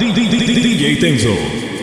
DJ Tenso.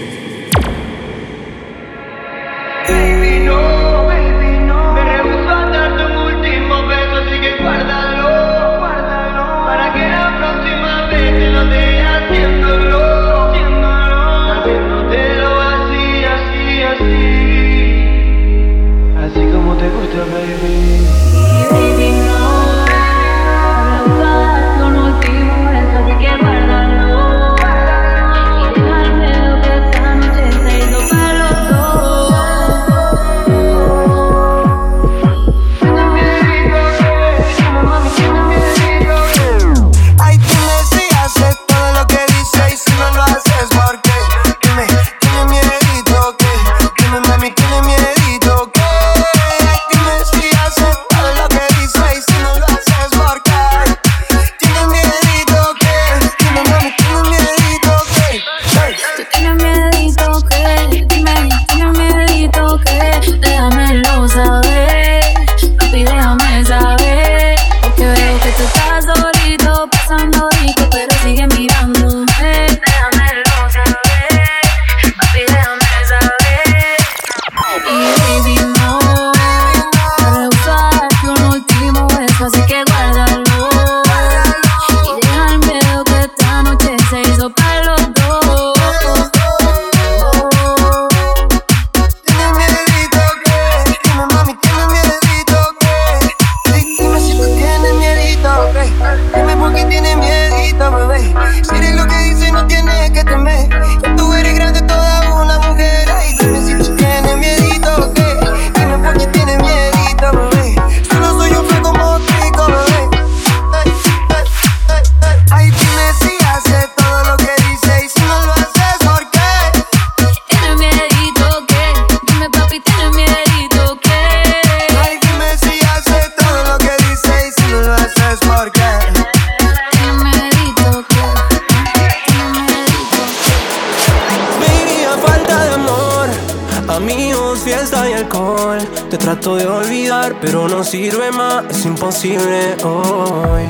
Hoy.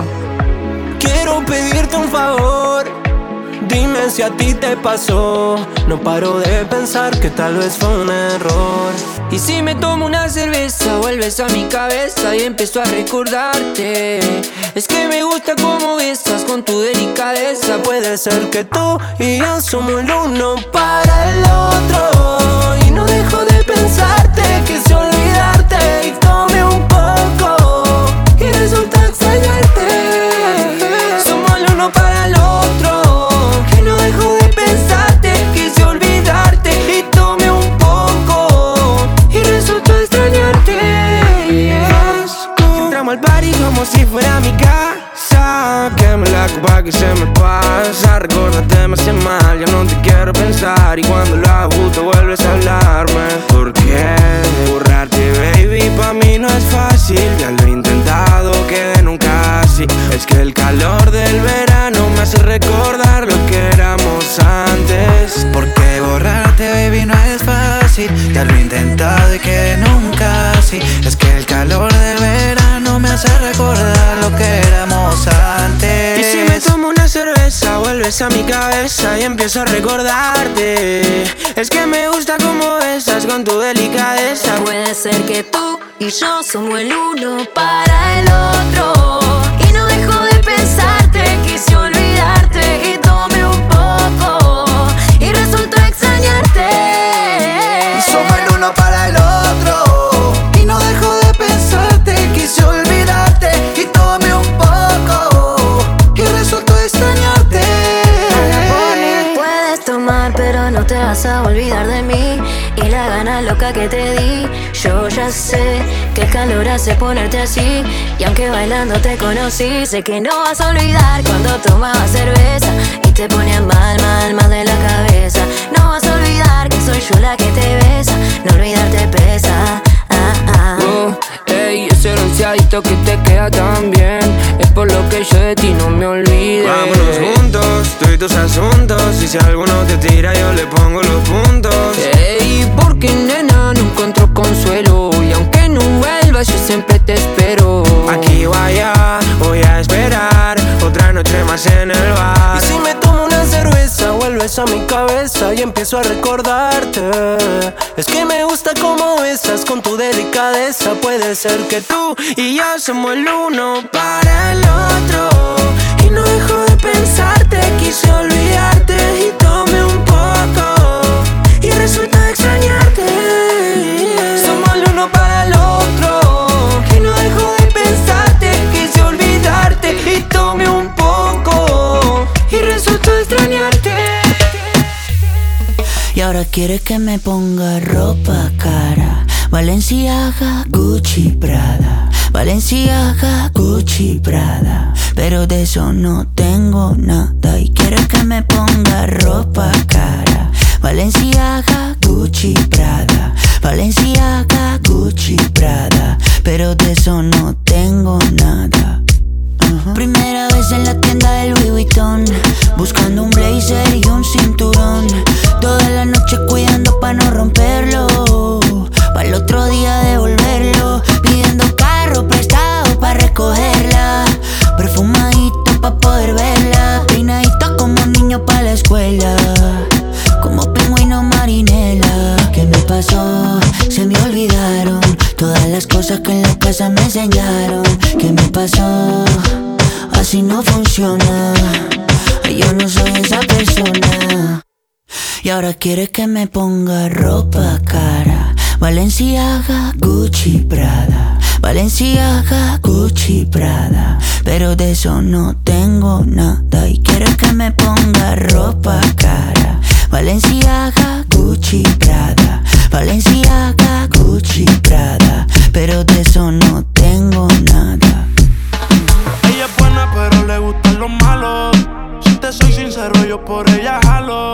Quiero pedirte un favor, dime si a ti te pasó. No paro de pensar que tal vez fue un error. Y si me tomo una cerveza, vuelves a mi cabeza y empiezo a recordarte. Es que me gusta cómo besas con tu delicadeza. Puede ser que tú y yo somos el uno para el otro. Y no dejo de pensarte, como si fuera mi casa. Queme la copa que se me pasa. Recordate, me hace mal, ya no te quiero pensar. Y cuando lo hago, vuelves a hablarme. ¿Por qué? Borrarte, baby, pa' mí no es fácil. Ya lo intenté que nunca así. Es que el calor del verano me hace recordar lo que éramos antes. Porque borrarte, baby, no es fácil. Ya lo he intentado y que nunca así. Que vuelves a mi cabeza y empiezo a recordarte. Es que me gusta como besas con tu delicadeza. Puede ser que tú y yo somos el uno para el otro. Que te di yo ya sé que el calor hace ponerte así. Y aunque bailando te conocí, sé que no vas a olvidar cuando tomabas cerveza y te ponías mal, mal, mal de la cabeza. No vas a olvidar que soy yo la que te besa. No olvidarte pesa. Ah, ah. Oh, ey, ese bronceadito que te queda tan bien. Lo que yo de ti no me olvido. Vámonos juntos, tú y tus asuntos. Y si alguno te tira, yo le pongo los puntos. Ey, porque nena, no encuentro consuelo. Y aunque no vuelvas, yo siempre te espero. Aquí vaya, voy a esperar. Otra noche más en el bar. Y si me tomo una cerveza, vuelve traes a mi cabeza y empiezo a recordarte. Es que me gusta cómo estás con tu delicadeza. Puede ser que tú y yo somos el uno para el otro. Y no dejo de pensarte, quise olvidarte y tomé ahora quiere que me ponga ropa cara. Valenciaga, Gucci, Prada. Valenciaga, Gucci, Prada. Pero de eso no tengo nada. Y quiere que me ponga ropa cara. Valenciaga, Gucci, Prada. Valenciaga, Gucci, Prada. Pero de eso no tengo nada. Primera vez en la tienda del Louis Vuitton Buscando un blazer y un cinturón pa' no romperlo. Pa' el otro día devolverlo. Pidiendo carro prestado pa' recogerla. Perfumadito pa' poder verla. Peinadito como niño pa' la escuela. Como pingüino marinela. ¿Qué me pasó? Se me olvidaron. Todas las cosas que en la casa me enseñaron. ¿Qué me pasó? Así no funciona. Yo no soy esa persona y ahora quiere que me ponga ropa cara. Valenciaga, Gucci, Prada. Valenciaga, Gucci, Prada. Pero de eso no tengo nada. Y quiere que me ponga ropa cara. Valenciaga, Gucci, Prada. Valenciaga, Gucci, Prada. Pero de eso no tengo nada. Ella es buena, pero le gustan los malos. Si te soy sincero, yo por ella jalo.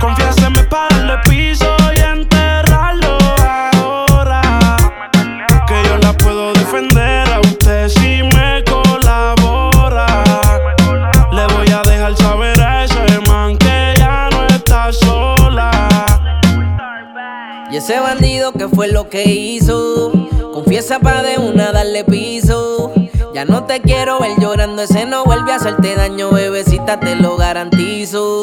Confiéseme para darle piso y enterrarlo ahora. Que yo la puedo defender a usted si me colabora. Le voy a dejar saber a ese man que ya no está sola. Y ese bandido que fue lo que hizo. Confiesa pa' de una darle piso. Ya no te quiero ver llorando, ese no vuelve a hacerte daño, bebecita, te lo garantizo.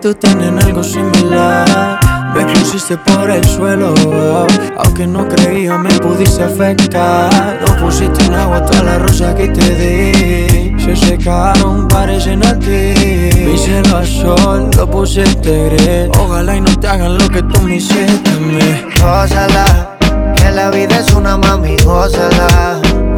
tú tienen algo similar. Me pusiste por el suelo, aunque no creía me pudiste afectar. No pusiste en agua toda la rosa que te di. Se secaron, parecen a ti. Mi cielo azul lo pusiste gris. Ojalá y no te hagan lo que tú me hiciste a mí. Gózala, que la vida es una mami, gózala.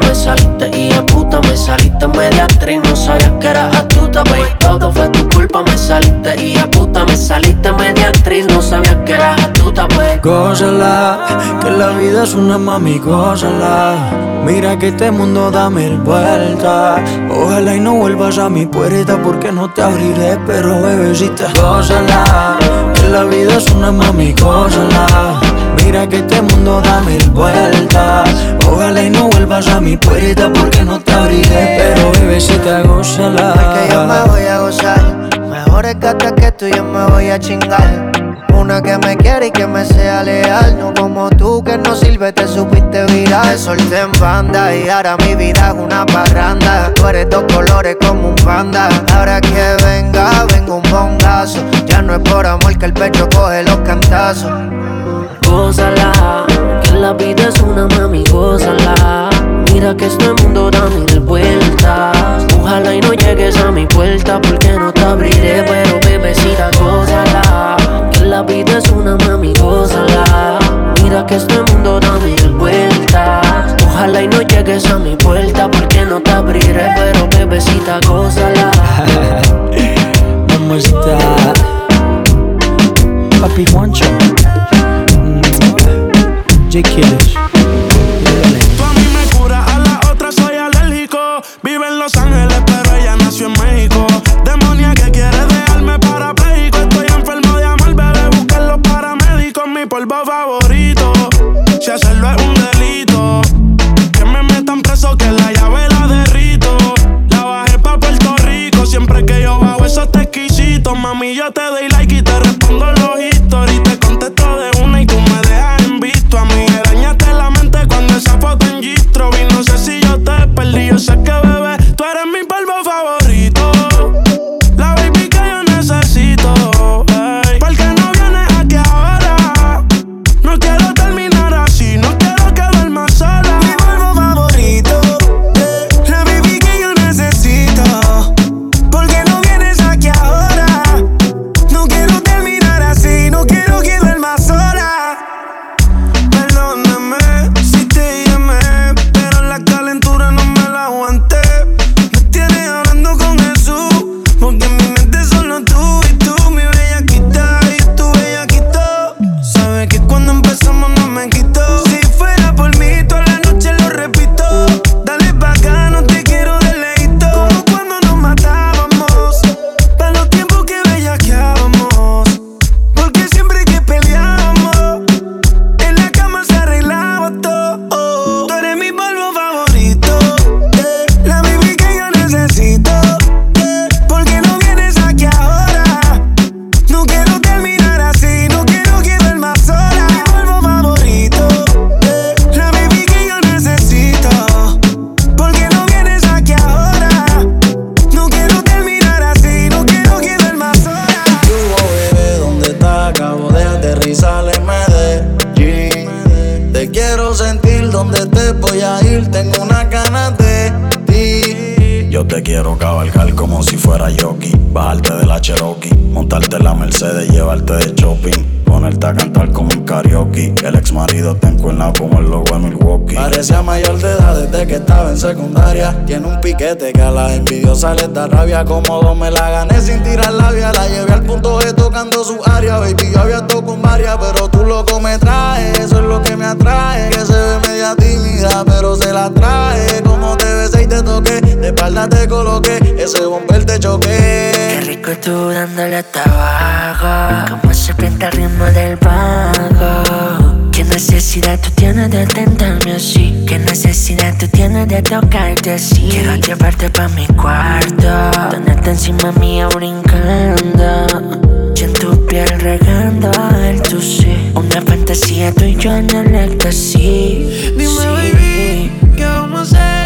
me saliste y a puta me saliste media actriz, no sabías que era astuta, baby. Todo fue tu culpa, me saliste y a puta me saliste media actriz, no sabías que era astuta, baby. Gózala, que la vida es una mami, gózala. Mira que este mundo da mil vueltas. Ojalá y no vuelvas a mi puerta porque no te abriré, pero bebecita, gózala. Que la vida es una mami, gózala. Mira que este mundo da mil vueltas. Ojalá y no vuelvas a mi puerta porque no te abriré, pero bebecita, gózala. que yo me voy a gozar. Mejor es que tú yo me voy a chingar. Una que me quiere y que me sea leal. No como tú que no sirve, te supiste virar. Te solté en banda y ahora mi vida es una parranda. Tú eres dos colores como un panda. Ahora que venga, vengo un bongazo. Ya no es por amor que el pecho coge los cantazos. Gózala, que la vida es una mami, gózala. Mira que este mundo da mil vueltas. Ojalá y no llegues a mi puerta porque no te abriré, pero bebecita, gózala. Que la vida es una mami, gózala. Mira que este mundo da mil vueltas. Ojalá y no llegues a mi puerta porque no te abriré, pero bebecita, gózala. Mamacita, papi Juancho, ridiculous. Ese bomber te choqué. Qué rico tú dándole hasta abajo. Como se pinta el ritmo del bajo. Qué necesidad tú tienes de tentarme así. Qué necesidad tú tienes de tocarte así. Quiero llevarte pa' mi cuarto. Tenerte encima mía brincando. Y en tu piel regando el tu sí. Una fantasía tú y yo en el éxtasis. Dime, Sí. baby, ¿qué vamos a hacer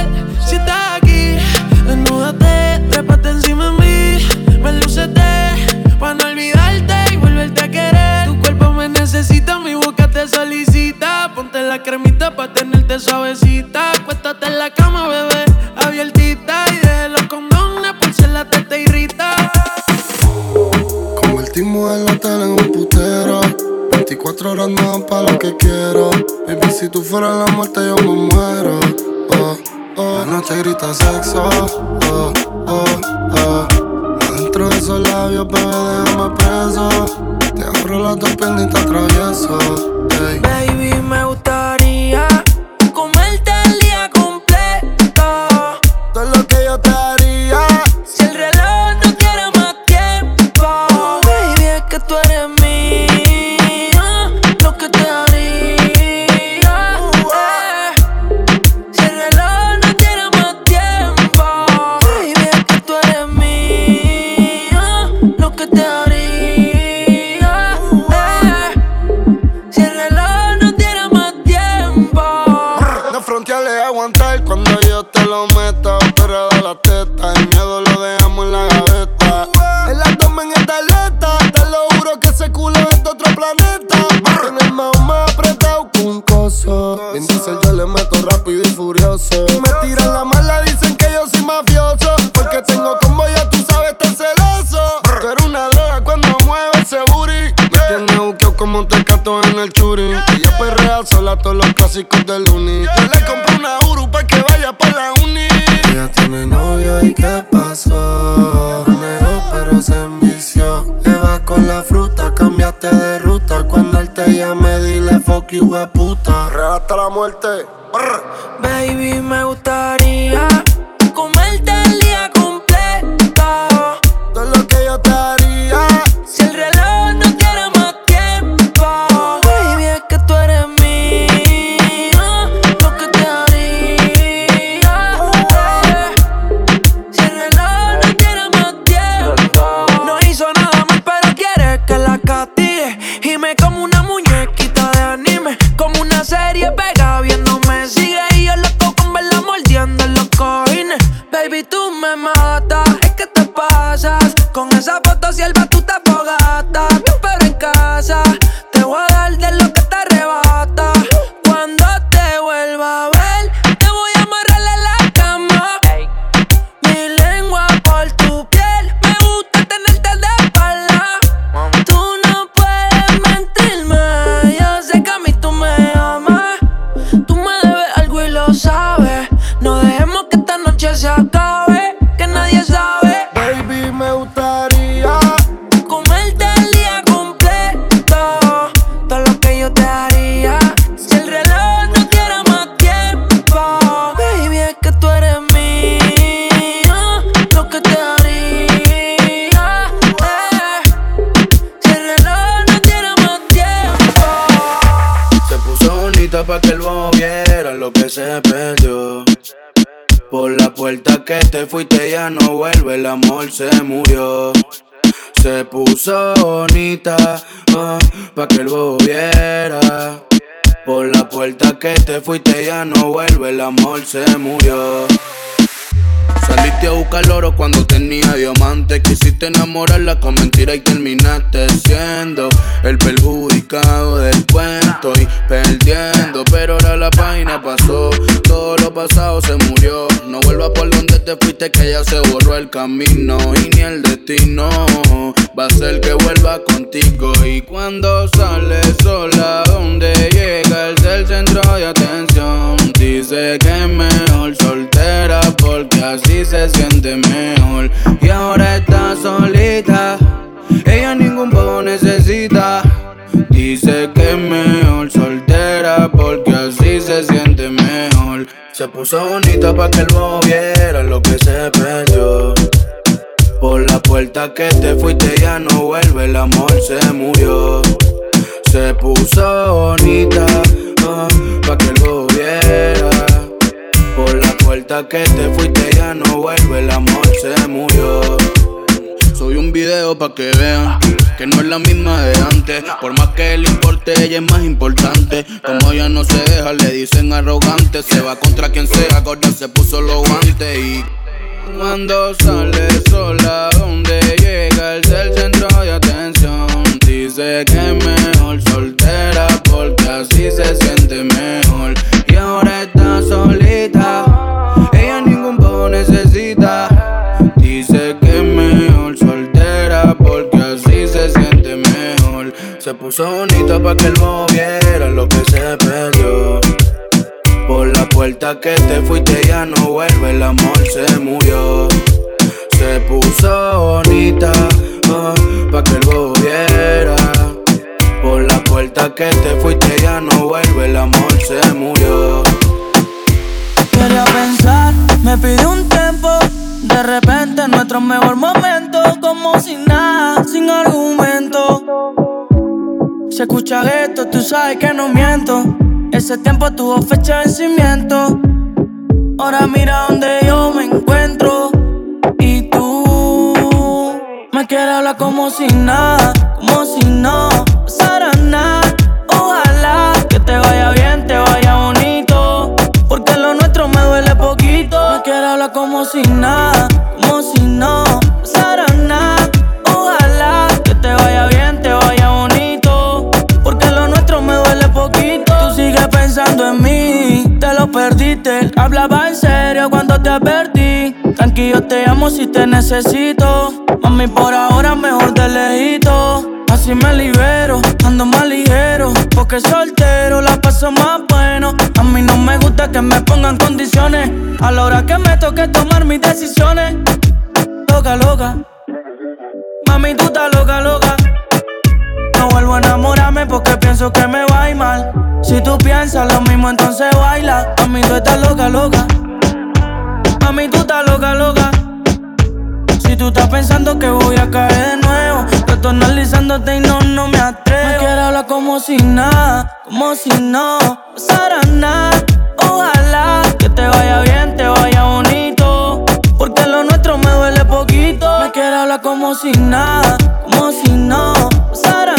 solicita. Ponte la cremita para tenerte suavecita. Acuéstate en la cama, bebé, abiertita y deje los condones por si la teta irrita. Convertimos el hotel en un putero. 24 horas dan pa' lo que quiero. Baby, si tú fueras la muerte, yo me muero. Oh, oh. La noche grita sexo. Oh, oh, oh. Adentro de esos labios, bebé, déjame preso. Te abro dos piernas y te atravieso. Ey. Baby, me gustaría clásicos del uni. Puerta que te fuiste ya no vuelve, el amor se murió. Se puso bonita ah, pa' que el bobo viera. Por la puerta que te fuiste ya no vuelve, el amor se murió. Saliste a buscar oro cuando tenía diamantes. Quisiste enamorarla con mentira y terminaste siendo el perjudicado del cuento y perdiendo. Pero ahora la página pasó, todo lo pasado se murió. No vuelvas por donde te fuiste, que ya se borró el camino y ni el destino. Va a ser que vuelva contigo. Y cuando sales sola, donde llega el del centro de atención, dice que mejor soltera porque así se siente mejor. Y ahora está solita, ella ningún poco necesita. Dice que mejor soltera porque así se siente mejor. Se puso bonita pa' que bobo viera lo que se perdió. Por la puerta que te fuiste ya no vuelve, el amor se murió. Se puso bonita pa' que bobo viera. Puerta que te fuiste ya no vuelve, el amor se murió. Soy un video pa' que vean que no es la misma de antes. Por más que le importe, ella es más importante. Como ella no se deja, le dicen arrogante. Se va contra quien sea, gorda se puso los guantes y. Cuando sale sola, donde llega el el puso bonita para que él moviera lo que se perdió. Por la puerta que te fuiste ya no vuelve, el amor se murió. Se puso bonita oh, pa' que él volviera. Por la puerta que te fuiste ya no vuelve, el amor se murió. Quería pensar, me pide un tiempo. De repente nuestro mejor momento, como sin nada, sin argumento. Se escucha esto, tú sabes que no miento. Ese tiempo tuvo fecha de vencimiento. Ahora mira donde yo me encuentro. Y tú me quieres hablar como si nada, como si no pasara nada. Ojalá que te vaya bien, te vaya bonito. Porque lo nuestro me duele poquito. Me quieres hablar como si nada, te lo perdiste. Hablaba en serio cuando te advertí. Tranquilo, te amo si te necesito. Mami, por ahora mejor de lejito. Así me libero, ando más ligero. Porque soltero la paso más bueno. A mí no me gusta que me pongan condiciones. A la hora que me toque tomar mis decisiones. Loca, loca. Mami, tú estás loca, loca. No vuelvo a enamorarme porque pienso que me va a ir mal. Si tú piensas lo mismo, entonces baila. Mami, tú estás loca, loca. Mami, tú estás loca, loca. Si tú estás pensando que voy a caer de nuevo, yo estoy analizándote y no, no me atrevo. Me quiero hablar como si nada, como si no pasara nada. Ojalá que te vaya bien, te vaya bonito. Porque lo nuestro me duele poquito. Me quiero hablar como si nada, como si no pasara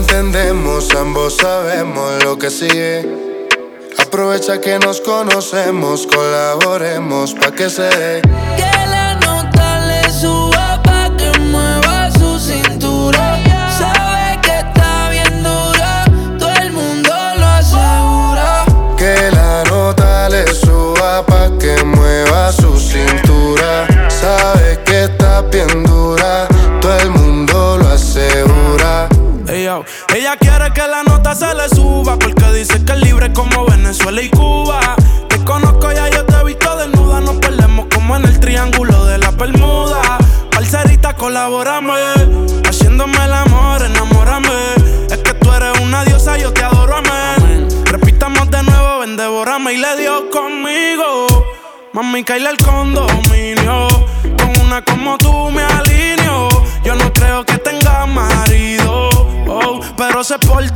entendemos, ambos sabemos lo que sigue. Aprovecha que nos conocemos, colaboremos pa' que se dé. Que la nota le suba pa' que mueva su cintura. Sabe que está bien dura, todo el mundo lo asegura. Que la nota le suba pa' que mueva su cintura. Sabe que está bien dura, todo el mundo como Venezuela y Cuba. Te conozco ya, yo te he visto desnuda. Nos perdemos como en el triángulo de la Bermuda. Parcerita, colaborame. Haciéndome el amor, enamórame. Es que tú eres una diosa, yo te adoro, amén. Repitamos de nuevo, ven, devórame y le dio conmigo. Mami, caíle el condominio. Con una como tú me alineo.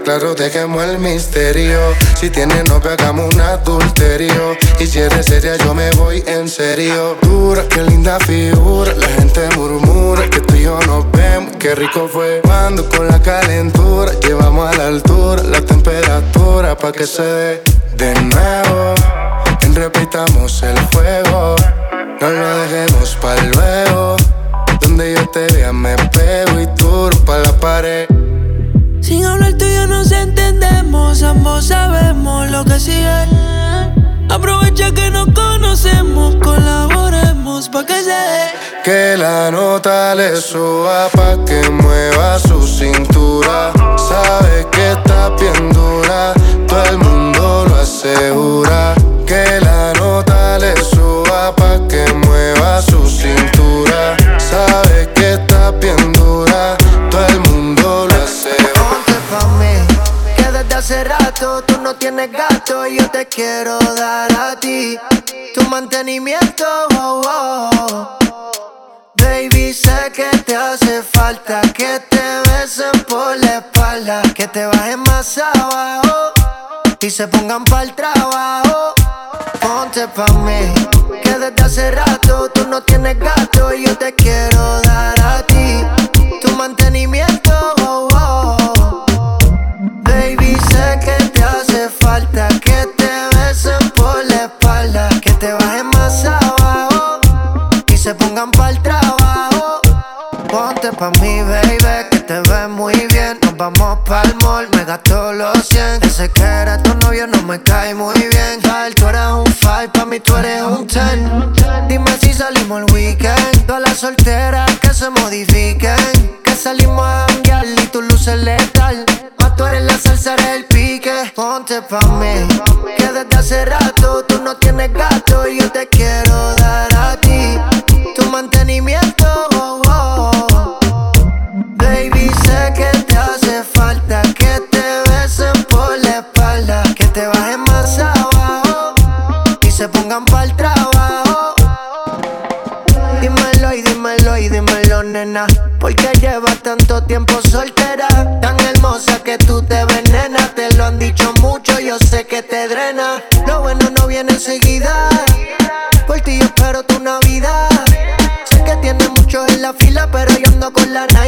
Claro, dejemos el misterio. Si tienes novia, hagamos un adulterio. Y si eres seria, yo me voy en serio. Dura, qué linda figura. La gente murmura que tú y yo nos vemos. Qué rico fue cuando con la calentura llevamos a la altura la temperatura pa' que se dé de nuevo. repitamos el juego. No lo dejemos para luego. Donde yo te vea me pego y tú pa' la pared. Entendemos, ambos sabemos lo que sigue. Aprovecha que nos conocemos, colaboremos pa' que se. Que la nota le suba pa' que mueva su cintura. Sabe que está bien todo el mundo lo asegura. Que la nota le suba pa' que mueva su cintura. Sabe que está bien tú no tienes gato y yo te quiero dar a ti tu mantenimiento. Oh, oh. Baby, sé que te hace falta que te besen por la espalda, que te bajen más abajo y se pongan para el trabajo. Ponte pa' mí, que desde hace rato tú no tienes gato y yo te quiero dar a ti pa' mí, baby, que te ves muy bien. Nos vamos pa'l mall, me gasto los 100. Ese que era tu novio no me cae muy bien. Tal, tú eres un 5, pa' mí tú eres un 10. Dime si salimos el weekend. Todas las solteras que se modifiquen. Que salimos a janguear y tu luces letal. Más tú eres la salsa, del pique. Ponte pa' mí, que desde hace rato tú no tienes gato y yo te quiero tanto tiempo soltera, tan hermosa que tú te venenas. Te lo han dicho mucho, yo sé que te drena. Lo bueno no viene enseguida. Por ti yo espero tu Navidad. Sé que tienes muchos en la fila, pero yo ando con la Nike.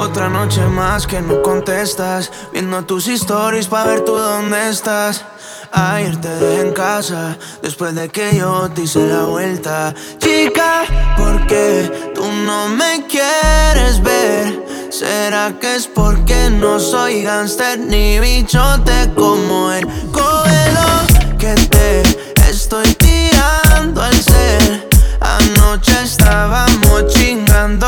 Otra noche más que no contestas, viendo tus stories pa' ver tú dónde estás. Ayer te dejé en casa, después de que yo te hice la vuelta. Chica, ¿por qué tú no me quieres ver? ¿Será que es porque no soy gangster ni bichote como él? Cógelo, que te estoy tirando al ser. Anoche estábamos chingando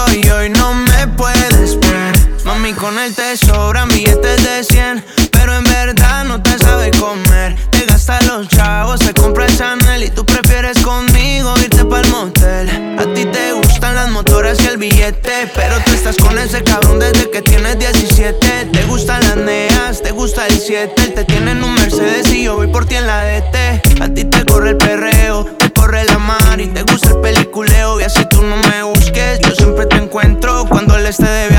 con él te sobran billetes de 100, pero en verdad no te sabe comer. Te gasta los chavos, te compra el Chanel y tú prefieres conmigo irte pa'l motel. A ti te gustan las motoras y el billete, pero tú estás con ese cabrón desde que tienes 17. Te gustan las neas, te gusta el 7. Él te tiene en un Mercedes y yo voy por ti en la DT. A ti te corre el perreo, te corre la mar y te gusta el peliculeo. Y así tú no me busques, yo siempre te encuentro. Cuando él esté de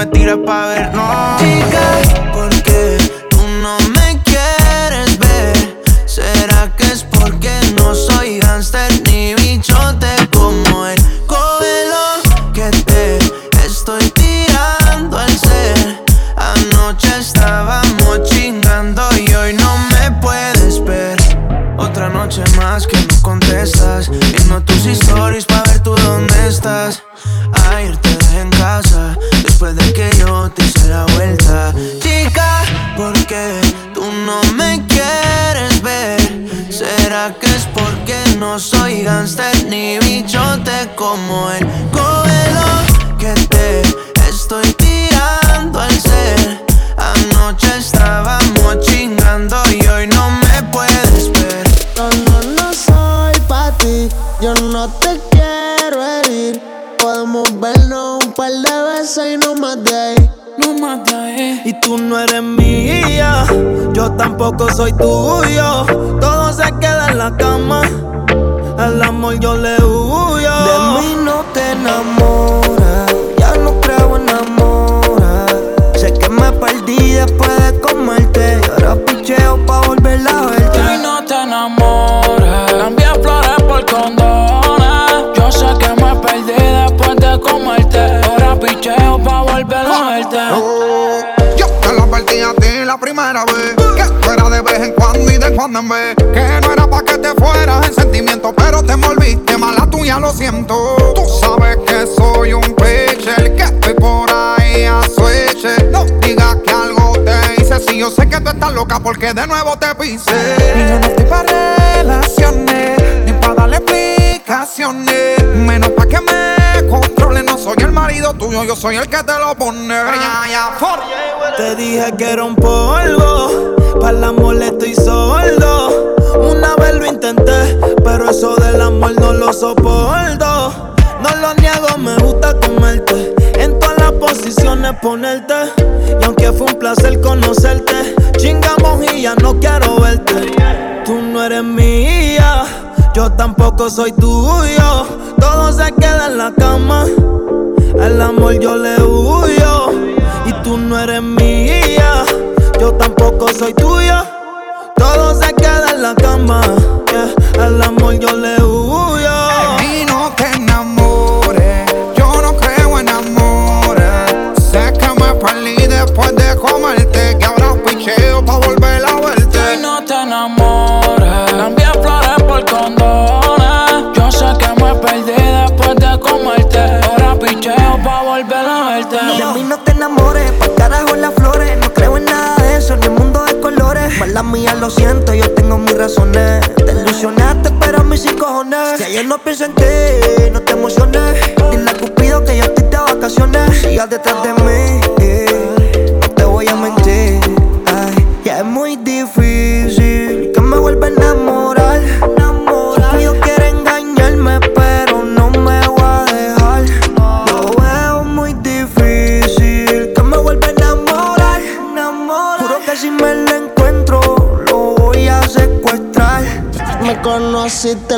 me tiras pa' ver, no. Chica, ¿por qué tú no me quieres ver? ¿Será que es porque no soy gangster ni bichote como él? Cógelo, que te estoy tirando al ser. Anoche estábamos chingando y hoy no me puedes ver. Otra noche más que no contestas, viendo tus stories la vuelta. Chica, ¿por qué tú no me quieres ver? ¿Será que es porque no soy gangster ni bichote como el Cógelo que te estoy tirando al ser. Anoche estábamos chingando y hoy no me puedes ver. No, no, no soy pa' ti, yo no te quiero herir. Podemos vernos un par de veces y no más de ahí. De ahí. Y tú no eres mía, yo tampoco soy tuyo. Todo se queda en la cama. Al amor yo le huyo. De mí no te enamoras, ya no creo en amor. Sé que me perdí después de comerte. Y ahora picheo pa' volver a verte. Y no te enamores. Cambié flores por condones. Yo sé que me perdí después de comerte. Picheo pa' volver a verte. Yo te lo advertí a ti la primera vez. Que fuera de vez en cuando y de cuando en vez. Que no era pa' que te fueras en sentimiento Pero te envolviste, mala tuya, lo siento. Tú sabes que soy un pitcher Que estoy por ahí a switch No digas que algo te hice Si yo sé que tú estás loca porque de nuevo te pise. Y yo no estoy pa' relaciones Ni pa' darle explicaciones. Menos pa' que me No soy el marido tuyo, yo soy el que te lo pone. Te dije que era un polvo, para el amor estoy sordo. Una vez lo intenté, pero eso del amor no lo soporto. No lo niego, me gusta comerte. En todas las posiciones ponerte. Y aunque fue un placer conocerte, chingamos y ya no quiero verte. Tú no eres mía, yo tampoco soy tuyo. Todo se queda en la cama. Al amor yo le huyo y tú no eres mía. Yo tampoco soy tuya. Todo se queda en la cama. yeah. Al amor yo le huyo. Ayer no pienso en ti, no te emociones. Dile a Cupido que yo estoy de vacaciones. Sigas detrás de mí, no te voy a mentir. Ay, ya es muy difícil que me vuelva a enamorar. Cupido quiere engañarme, pero no me voy a dejar. Lo veo muy difícil que me vuelva a enamorar. Juro que si me lo encuentro, lo voy a secuestrar. Me conociste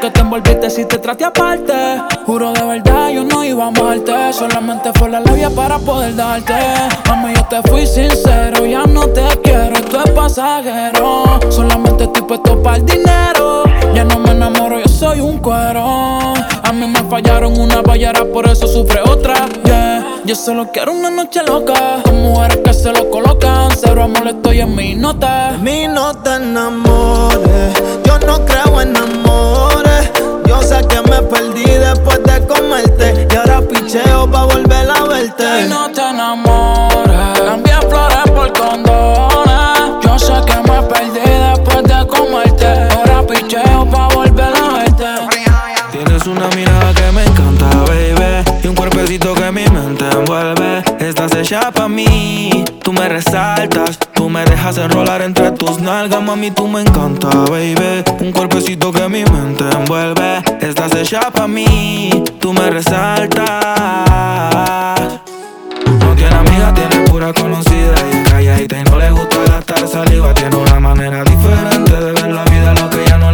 que te envolviste si te traté aparte. Juro de verdad, yo no iba a amarte. Solamente fue la labia para poder darte. Mami, yo te fui sincero, ya no te quiero, esto es pasajero. Solamente estoy puesto para el dinero. Ya no me enamoro, yo soy un cuero. A mí me fallaron una ballera, por eso sufre otra. Yeah, yo solo quiero una noche loca. Con mujeres que se lo colocan. Cero amor, estoy en mi nota. De mí no te enamores, yo no creo en amores. Yo sé que me perdí después de comerte. Y ahora picheo pa' volver a verte. Y no te enamores. Cambié flores por condones. Yo sé que me perdí Estás hecha pa' mí. Tú me resaltas. Tú me dejas enrolar entre tus nalgas, mami. Tú me encanta, baby. Un cuerpecito que mi mente envuelve. Estás hecha pa' mí. Tú me resaltas. No tiene amiga, tiene pura conocida y calladita y no le gusta gastar saliva. Tiene una manera diferente de ver la vida, lo que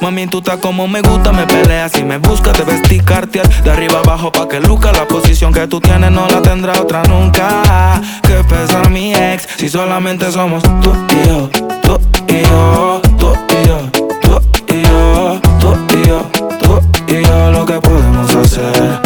Mami, tú estás como me gusta, me peleas y me buscas, te vestí cartier. De arriba abajo pa' que luca, la posición que tú tienes no la tendrá otra nunca. Que pesa mi ex, si solamente somos tú y yo, tú y yo, tú y yo, tú y yo, tú y yo, tú y yo, lo que podemos hacer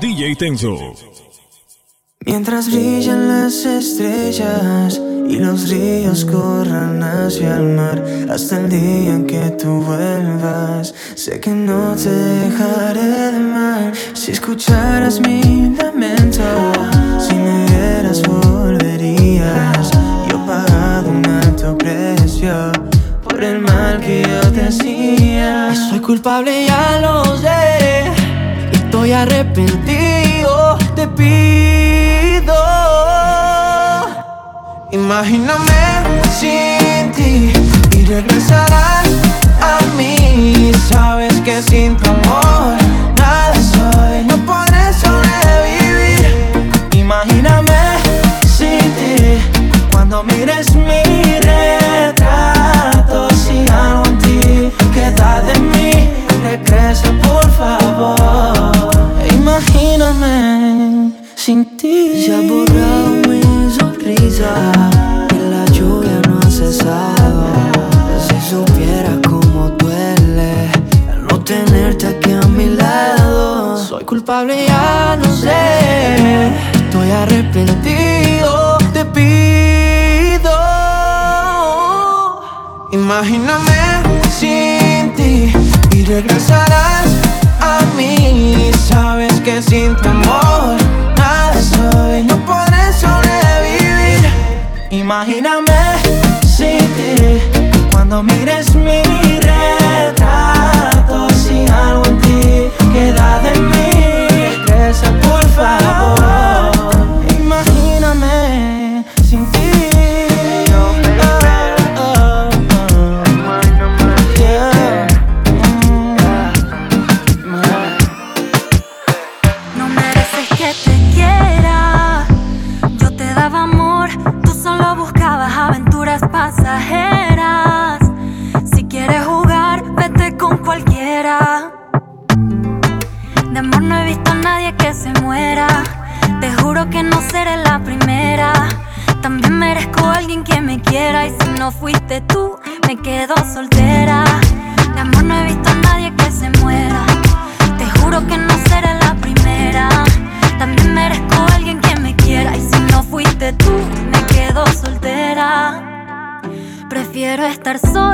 DJ Tenso. Mientras brillan las estrellas y los ríos corran hacia el mar, hasta el día en que tú vuelvas, sé que no te dejaré de amar. Si escucharas mi lamento, si me vieras volverías. Yo he pagado un alto precio por el mal que yo te hacía. Soy culpable, ya lo sé. Estoy arrepentido, te pido. Imagíname sin ti y regresarás a mí. Sabes que sin tu amor Se ha borrado mi sonrisa y la lluvia no ha cesado. Si supiera cómo duele el no tenerte aquí a mi lado. Soy culpable, ya no sé. Estoy arrepentido, te pido. Imagíname sin ti y regresarás a mí. Sabes que sin tu amor Imagíname sin ti cuando mires mi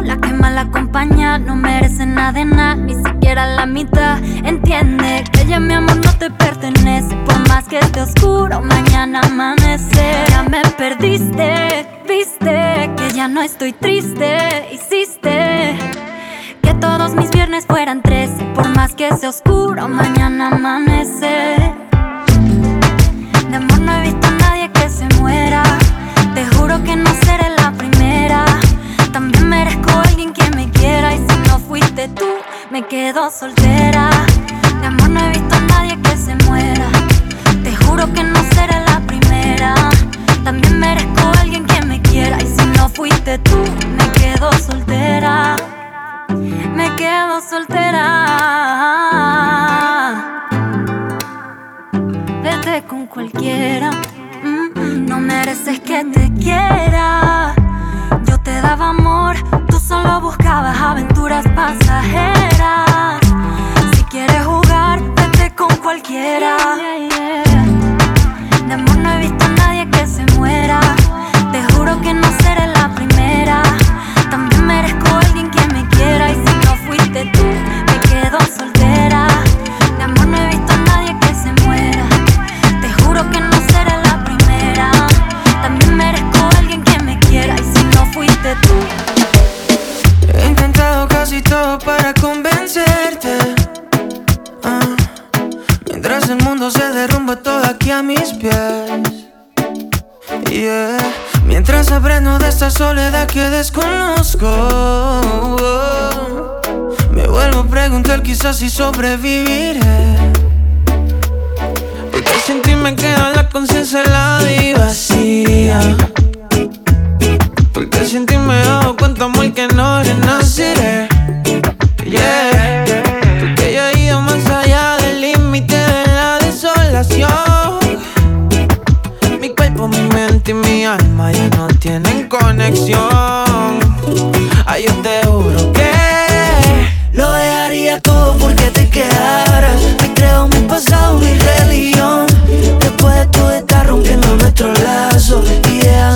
sola que mal acompañada. No merece nada de nada, ni siquiera la mitad. Entiende que ya mi amor no te pertenece. Por más que esté oscuro, mañana amanecer. Ya me perdiste, viste que ya no estoy triste. Hiciste que todos mis viernes fueran 13. Por más que sea oscuro, mañana amanecer. De amor no he visto a nadie que se muera. Tú, me quedo soltera. De amor no he visto a nadie que se muera. Te juro que no seré la primera. También merezco a alguien que me quiera. Y si no fuiste tú, me quedo soltera. Me quedo soltera. Vete con cualquiera. Mm, mm, No mereces que te quiera. Yo te daba amor, solo buscabas aventuras pasajeras. Si quieres jugar, vete con cualquiera. De amor no he visto a nadie que se muera. Te juro que no seré la primera. También merezco a alguien que me quiera. Y si no fuiste tú, me quedo soltera. De amor no he visto a nadie que se muera. Te juro que no seré la primera. También merezco alguien que me quiera. Y si no fuiste tú, casi todo para convencerte. Ah, Mientras el mundo se derrumba todo aquí a mis pies. Yeah. Mientras aprendo de esta soledad que desconozco. Me vuelvo a preguntar quizás si sobreviviré. Porque sin ti me queda la conciencia helada y vacía. Porque sin ti me cuenta, amor, que no renaceré. Tienen conexión. Ay, yo te juro que lo dejaría todo porque te quedaras. Me creo mi pasado, mi religión. Después de todo está rompiendo nuestro lazo y deja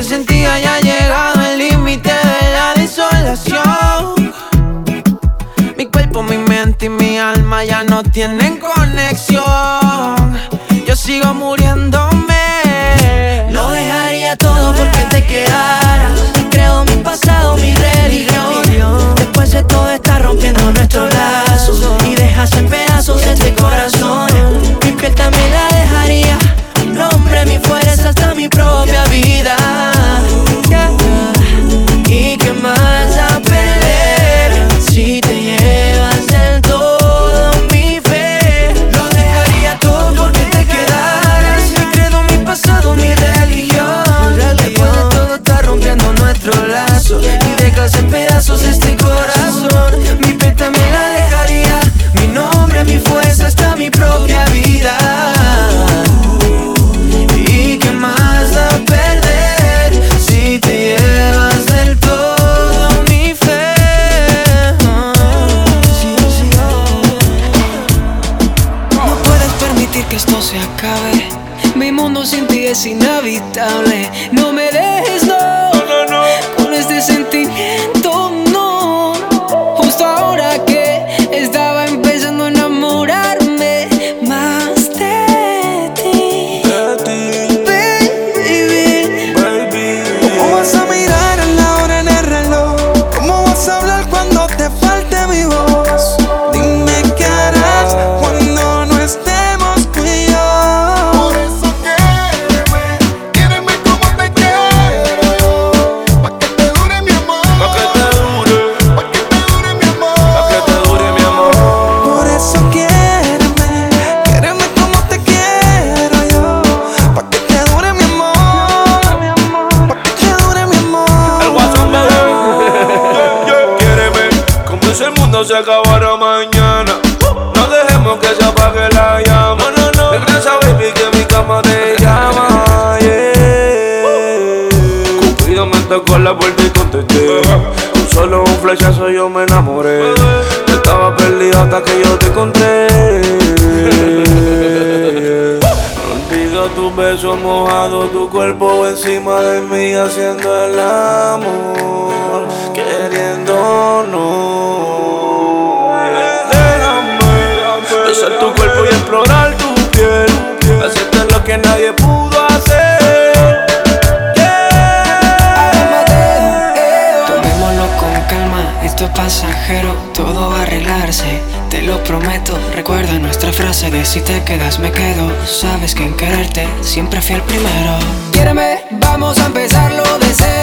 Ti haya llegado el límite de la desolación. Mi cuerpo, mi mente y mi alma ya no tienen conexión. Yo sigo muriéndome. Lo dejaría todo porque te quedaras. flechazo yo me enamoré. Yo estaba perdido hasta que yo te encontré. No olvido tus besos mojados, tu cuerpo encima de mí haciendo el amor, queriéndonos. Déjame besar tu cuerpo y explorar tu piel, hacerte lo que nadie pudo. pasajero, todo va a arreglarse. Te lo prometo, recuerda nuestra frase de si te quedas me quedo. Sabes que en quererte siempre fui el primero. Quiéreme, vamos a empezarlo de cero.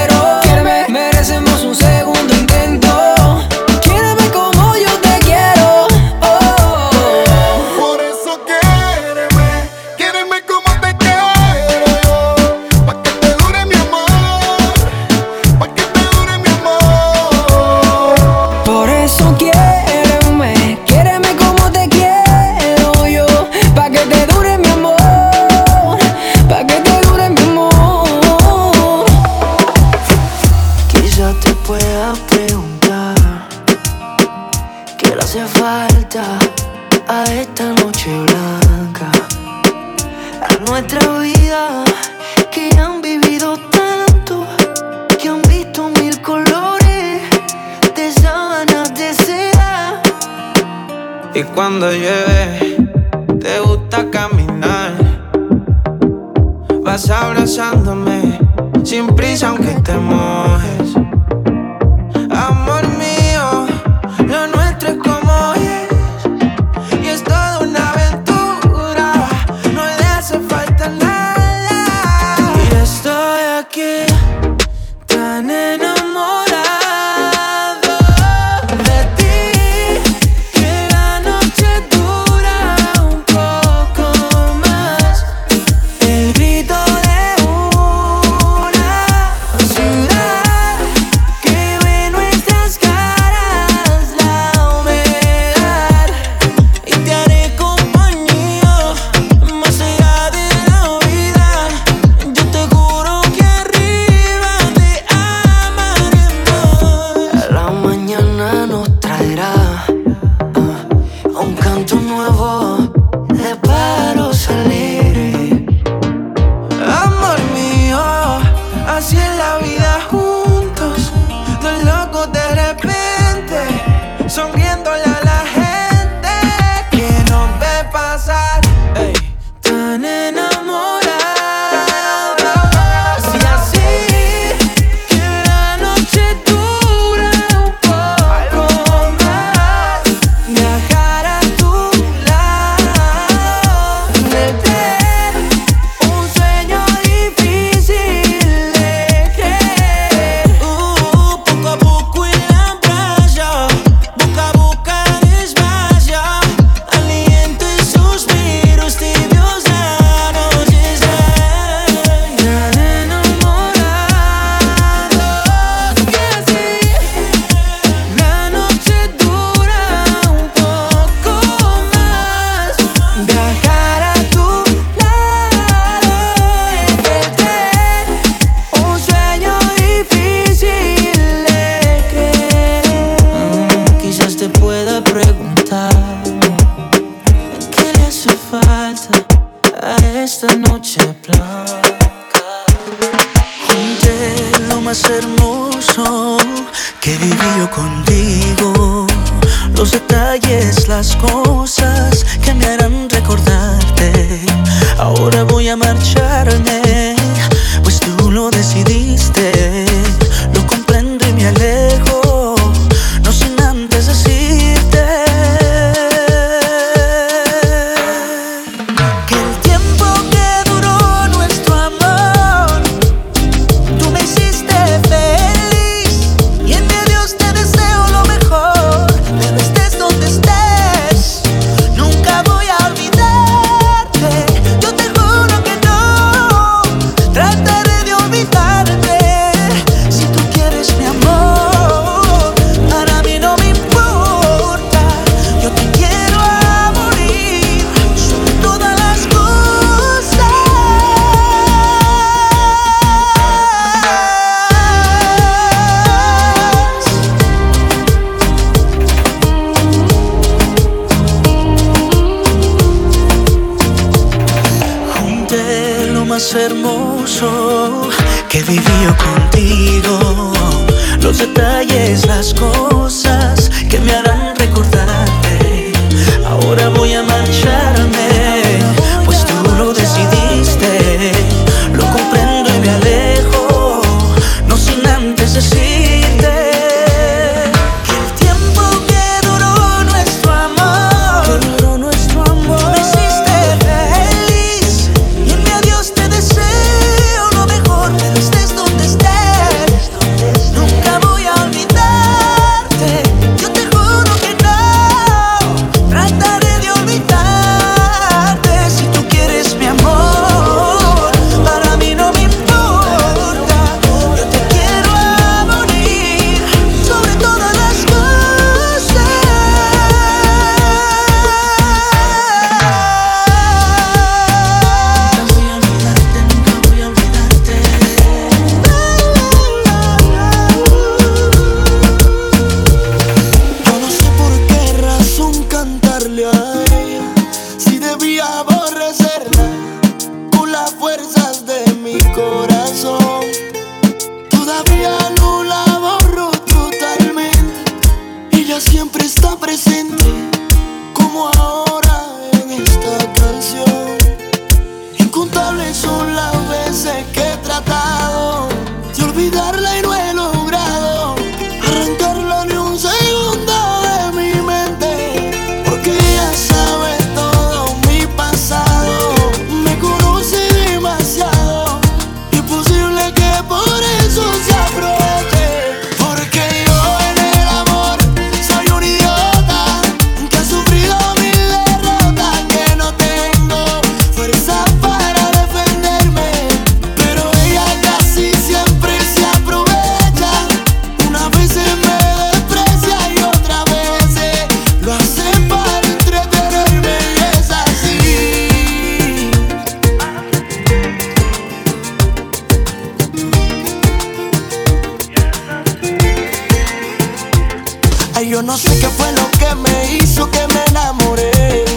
Yo no sé qué fue lo que me hizo que me enamoré.